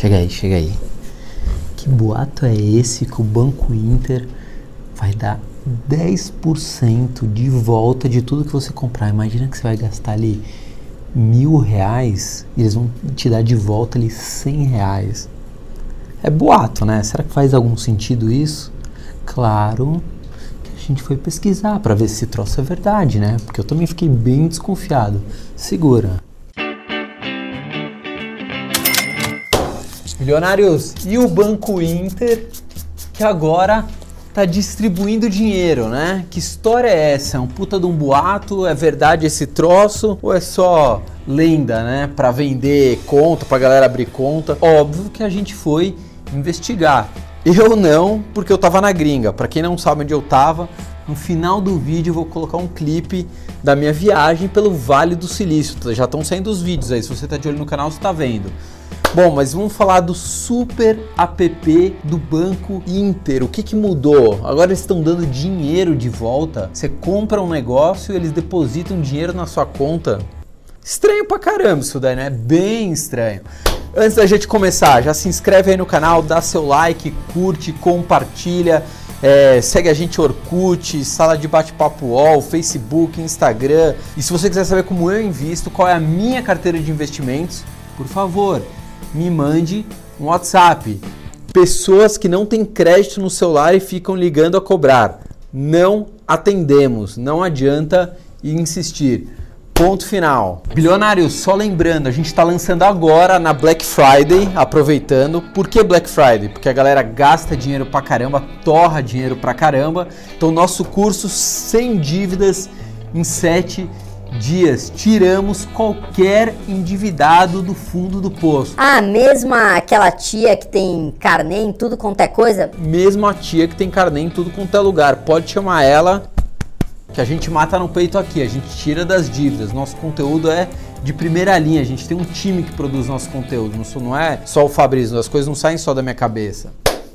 Chega aí, chega aí. Que boato é esse que o Banco Inter vai dar 10% de volta de tudo que você comprar? Imagina que você vai gastar ali mil reais e eles vão te dar de volta ali 100 reais. É boato, né? Será que faz algum sentido isso? Claro que a gente foi pesquisar para ver se esse troço é verdade, né? Porque eu também fiquei bem desconfiado. Segura. Milionários, e o Banco Inter que agora tá distribuindo dinheiro, né? Que história é essa? É um puta de um boato? É verdade esse troço? Ou é só lenda, né? Para vender conta, pra galera abrir conta? Óbvio que a gente foi investigar. Eu não, porque eu tava na gringa. Para quem não sabe onde eu tava, no final do vídeo eu vou colocar um clipe da minha viagem pelo Vale do Silício. Já estão saindo os vídeos aí, se você tá de olho no canal, você tá vendo. Bom, mas vamos falar do super app do Banco Inter. O que, que mudou? Agora eles estão dando dinheiro de volta. Você compra um negócio e eles depositam dinheiro na sua conta. Estranho pra caramba isso daí, né? Bem estranho. Antes da gente começar, já se inscreve aí no canal, dá seu like, curte, compartilha. É, segue a gente Orkut, sala de bate-papo UOL, Facebook, Instagram. E se você quiser saber como eu invisto, qual é a minha carteira de investimentos, por favor, me mande um WhatsApp. Pessoas que não têm crédito no celular e ficam ligando a cobrar. Não atendemos, não adianta insistir. Ponto final. Bilionários, só lembrando, a gente está lançando agora na Black Friday, aproveitando. Por que Black Friday? Porque a galera gasta dinheiro pra caramba, torra dinheiro pra caramba. Então, nosso curso sem dívidas em 7 dias. Tiramos qualquer endividado do fundo do poço. Ah, mesmo aquela tia que tem carnê em tudo quanto é coisa? Mesmo a tia que tem carnê em tudo quanto é lugar. Pode chamar ela que a gente mata no peito aqui, a gente tira das dívidas. Nosso conteúdo é de primeira linha, a gente tem um time que produz nosso conteúdo, não é só o Fabrício, as coisas não saem só da minha cabeça.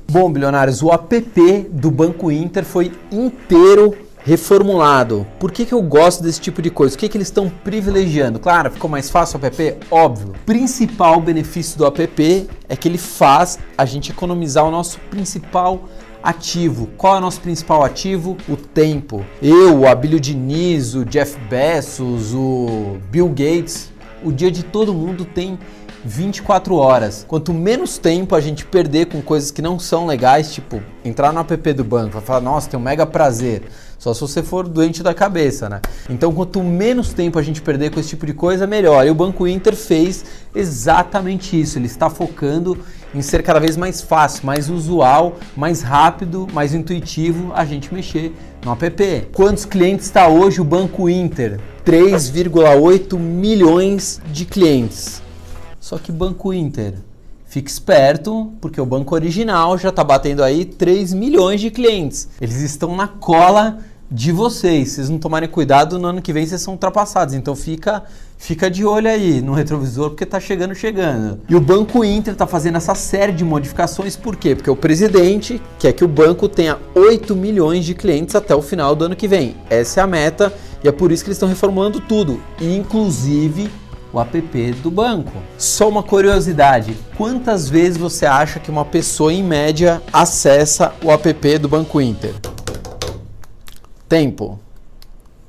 Bom, bilionários, o app do Banco Inter foi inteiro reformulado. Por que, que eu gosto desse tipo de coisa? O que, que eles estão privilegiando? Claro, ficou mais fácil o app? Óbvio. Principal benefício do app é que ele faz a gente economizar o nosso principal ativo. Qual é o nosso principal ativo? O tempo. Eu, o Abílio Diniz, o Jeff Bezos, o Bill Gates, o dia de todo mundo tem 24 horas. Quanto menos tempo a gente perder com coisas que não são legais, tipo entrar no app do banco, vai falar, nossa, tem um mega prazer. Só se você for doente da cabeça, né? Então, quanto menos tempo a gente perder com esse tipo de coisa, melhor. E o Banco Inter fez exatamente isso. Ele está focando em ser cada vez mais fácil, mais usual, mais rápido, mais intuitivo a gente mexer no app. Quantos clientes está hoje o Banco Inter? 3,8 milhões de clientes. Só que Banco Inter, fique esperto, porque o banco original já está batendo aí 3 milhões de clientes. Eles estão na cola de vocês. Se vocês não tomarem cuidado, no ano que vem vocês são ultrapassados. Então fica, fica de olho aí no retrovisor, porque está chegando, chegando. E o Banco Inter está fazendo essa série de modificações, por quê? Porque o presidente quer que o banco tenha 8 milhões de clientes até o final do ano que vem. Essa é a meta e é por isso que eles estão reformulando tudo, inclusive o app do banco. Só uma curiosidade: quantas vezes você acha que uma pessoa em média acessa o app do Banco Inter? Tempo.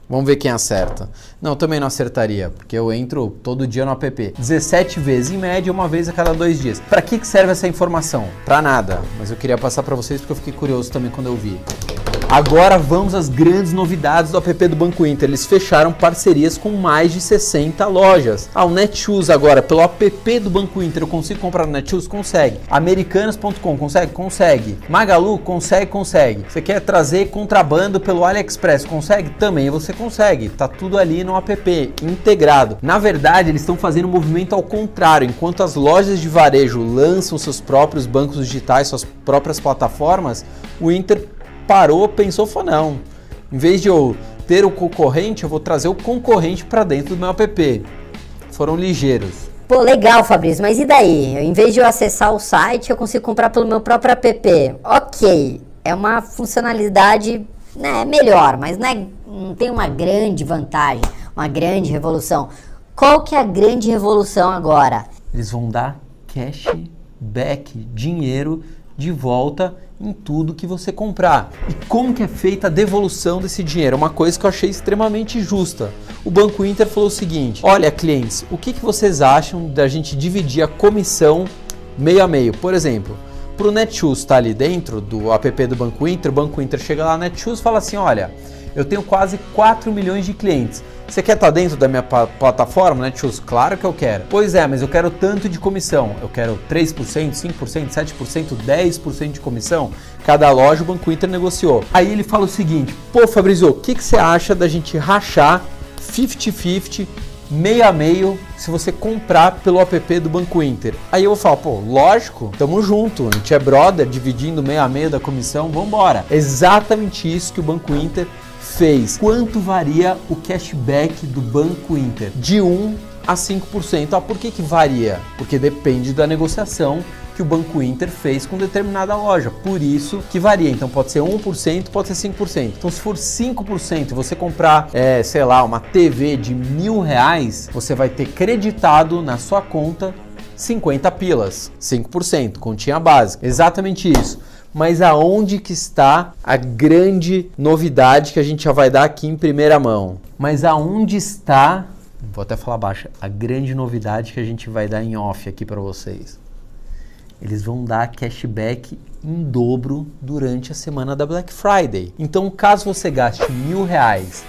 Vamos ver quem acerta. Não, também não acertaria, porque eu entro todo dia no app. 17 vezes, em média, uma vez a cada dois dias. Para que, serve essa informação? Para nada. Mas eu queria passar para vocês porque eu fiquei curioso também quando eu vi. Agora vamos às grandes novidades do app do Banco Inter. Eles fecharam parcerias com mais de 60 lojas. Ah, o Netshoes agora, pelo app do Banco Inter, eu consigo comprar no Netshoes? Consegue. Americanas.com, consegue? Consegue. Magalu? Consegue, consegue. Você quer trazer contrabando pelo AliExpress? Consegue? Também você consegue. Tá tudo ali no app, integrado. Na verdade, eles estão fazendo um movimento ao contrário. Enquanto as lojas de varejo lançam seus próprios bancos digitais, suas próprias plataformas, o Inter parou, pensou, falou, não. Em vez de eu ter o concorrente, eu vou trazer o concorrente para dentro do meu app. Foram ligeiros. Pô, legal, Fabrício, mas e daí? Em vez de eu acessar o site, eu consigo comprar pelo meu próprio app. Ok, é uma funcionalidade né, melhor, mas não, é, não tem uma grande vantagem, uma grande revolução. Qual que é a grande revolução agora? Eles vão dar cash back, dinheiro de volta em tudo que você comprar. E como que é feita a devolução desse dinheiro? Uma coisa que eu achei extremamente justa. O Banco Inter falou o seguinte: olha, clientes, o que, que vocês acham da gente dividir a comissão meio a meio? Por exemplo, para o Netshoes estar tá ali dentro do app do Banco Inter, o Banco Inter chega lá Netshoes fala assim: olha, eu tenho quase 4 milhões de clientes. Você quer estar dentro da minha plataforma, Netshoes? Claro que eu quero. Pois é, mas eu quero tanto de comissão. Eu quero 3%, 5%, 7%, 10% de comissão. Cada loja o Banco Inter negociou. Aí ele fala o seguinte: pô, Fabrizio, o que, que você acha da gente rachar 50-50 meio a meio se você comprar pelo app do Banco Inter. Aí eu vou falar, pô, lógico, tamo junto, a gente é brother, dividindo meio a meio da comissão, vambora. Exatamente isso que o Banco Inter fez. Quanto varia o cashback do Banco Inter? De 1 a 5%. Ah, por que, que varia? Porque depende da negociação que o Banco Inter fez com determinada loja. Por isso que varia. Então pode ser 1%, pode ser 5%. Então se for 5% e você comprar, é, sei lá, uma TV de mil reais, você vai ter creditado na sua conta 50 pilas. 5%, continha básica. Exatamente isso mas aonde que está a grande novidade que a gente já vai dar aqui em primeira mão? Mas aonde está, vou até falar baixo, a grande novidade que a gente vai dar em off aqui para vocês? Eles vão dar cashback em dobro durante a semana da Black Friday. Então, caso você gaste mil reais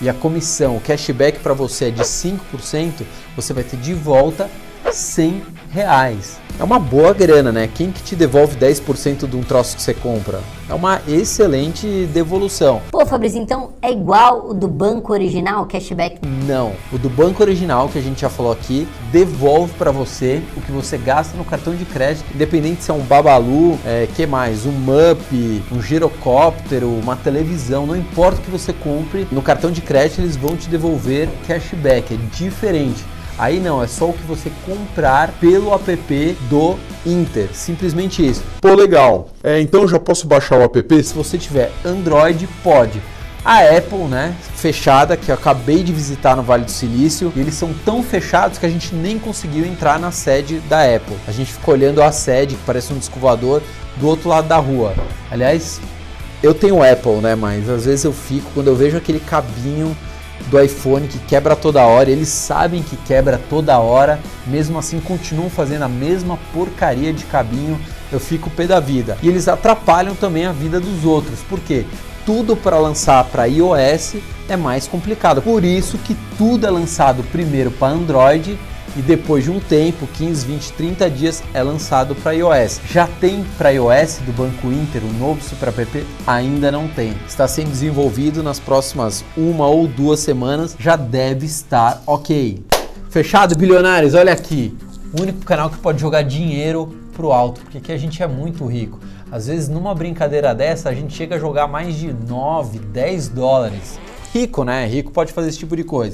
e a comissão, o cashback para você é de 5%, você vai ter de volta 100 reais. É uma boa grana, né? Quem que te devolve 10% de um troço que você compra? É uma excelente devolução. Pô, Fabrício, então é igual o do banco original, cashback? Não. O do banco original, que a gente já falou aqui, devolve para você o que você gasta no cartão de crédito, independente se é um Babalu, é, que mais? Um Mup, um girocóptero, uma televisão, não importa o que você compre, no cartão de crédito eles vão te devolver cashback. É diferente. Aí não, é só o que você comprar pelo app do Inter. Simplesmente isso. Pô, legal. É, então eu já posso baixar o app? Se você tiver Android, pode. A Apple, né, fechada, que eu acabei de visitar no Vale do Silício, e eles são tão fechados que a gente nem conseguiu entrar na sede da Apple. A gente ficou olhando a sede, que parece um descovador, do outro lado da rua. Aliás, eu tenho Apple, né, mas às vezes eu fico, quando eu vejo aquele cabinho do iPhone que quebra toda hora, eles sabem que quebra toda hora, mesmo assim continuam fazendo a mesma porcaria de cabinho, eu fico pé da vida. E eles atrapalham também a vida dos outros, porque tudo para lançar para iOS é mais complicado. Por isso que tudo é lançado primeiro para Android e depois de um tempo, 15, 20, 30 dias, é lançado para iOS. Já tem para iOS do Banco Inter o novo Super App? Ainda não tem. Está sendo desenvolvido nas próximas uma ou duas semanas, já deve estar ok. Fechado, bilionários? Olha aqui, o único canal que pode jogar dinheiro pro alto, porque aqui a gente é muito rico. Às vezes, numa brincadeira dessa, a gente chega a jogar mais de 9, 10 dólares. Rico, né? Rico pode fazer esse tipo de coisa.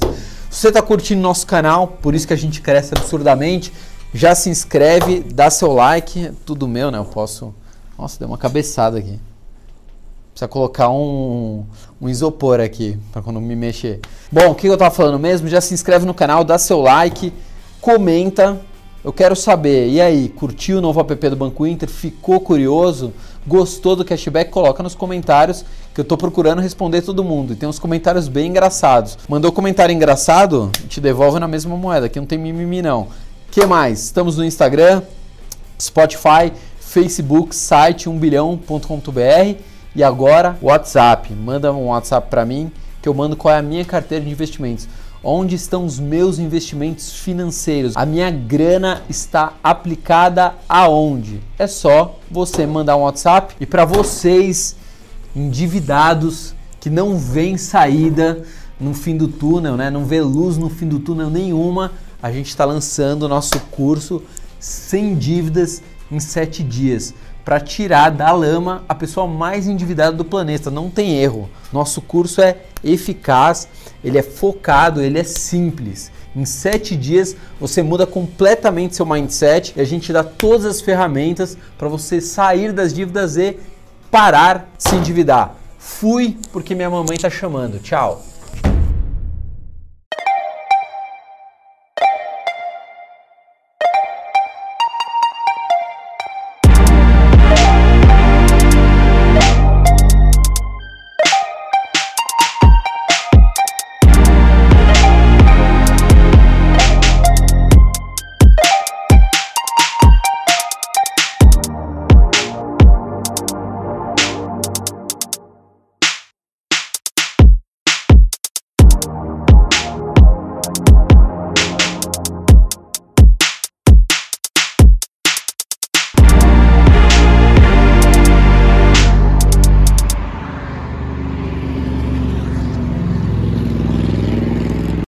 Se você está curtindo nosso canal, por isso que a gente cresce absurdamente, já se inscreve, dá seu like, tudo meu, né? Eu posso. Nossa, deu uma cabeçada aqui. Precisa colocar um, um isopor aqui para quando me mexer. Bom, o que eu tava falando mesmo? Já se inscreve no canal, dá seu like, comenta. Eu quero saber, e aí, curtiu o novo app do Banco Inter? Ficou curioso? Gostou do cashback? Coloca nos comentários que eu tô procurando responder todo mundo. E tem uns comentários bem engraçados. Mandou comentário engraçado? Te devolve na mesma moeda. Aqui não tem mimimi não. que mais? Estamos no Instagram, Spotify, Facebook, site 1bilhão.com.br e agora WhatsApp. Manda um WhatsApp para mim que eu mando qual é a minha carteira de investimentos. Onde estão os meus investimentos financeiros? A minha grana está aplicada aonde? É só você mandar um WhatsApp e para vocês endividados que não vêem saída no fim do túnel, né? não vê luz no fim do túnel nenhuma, a gente está lançando o nosso curso sem dívidas em sete dias para tirar da lama a pessoa mais endividada do planeta. Não tem erro. Nosso curso é eficaz, ele é focado, ele é simples. Em sete dias você muda completamente seu mindset e a gente dá todas as ferramentas para você sair das dívidas e parar de se endividar. Fui porque minha mamãe está chamando. Tchau.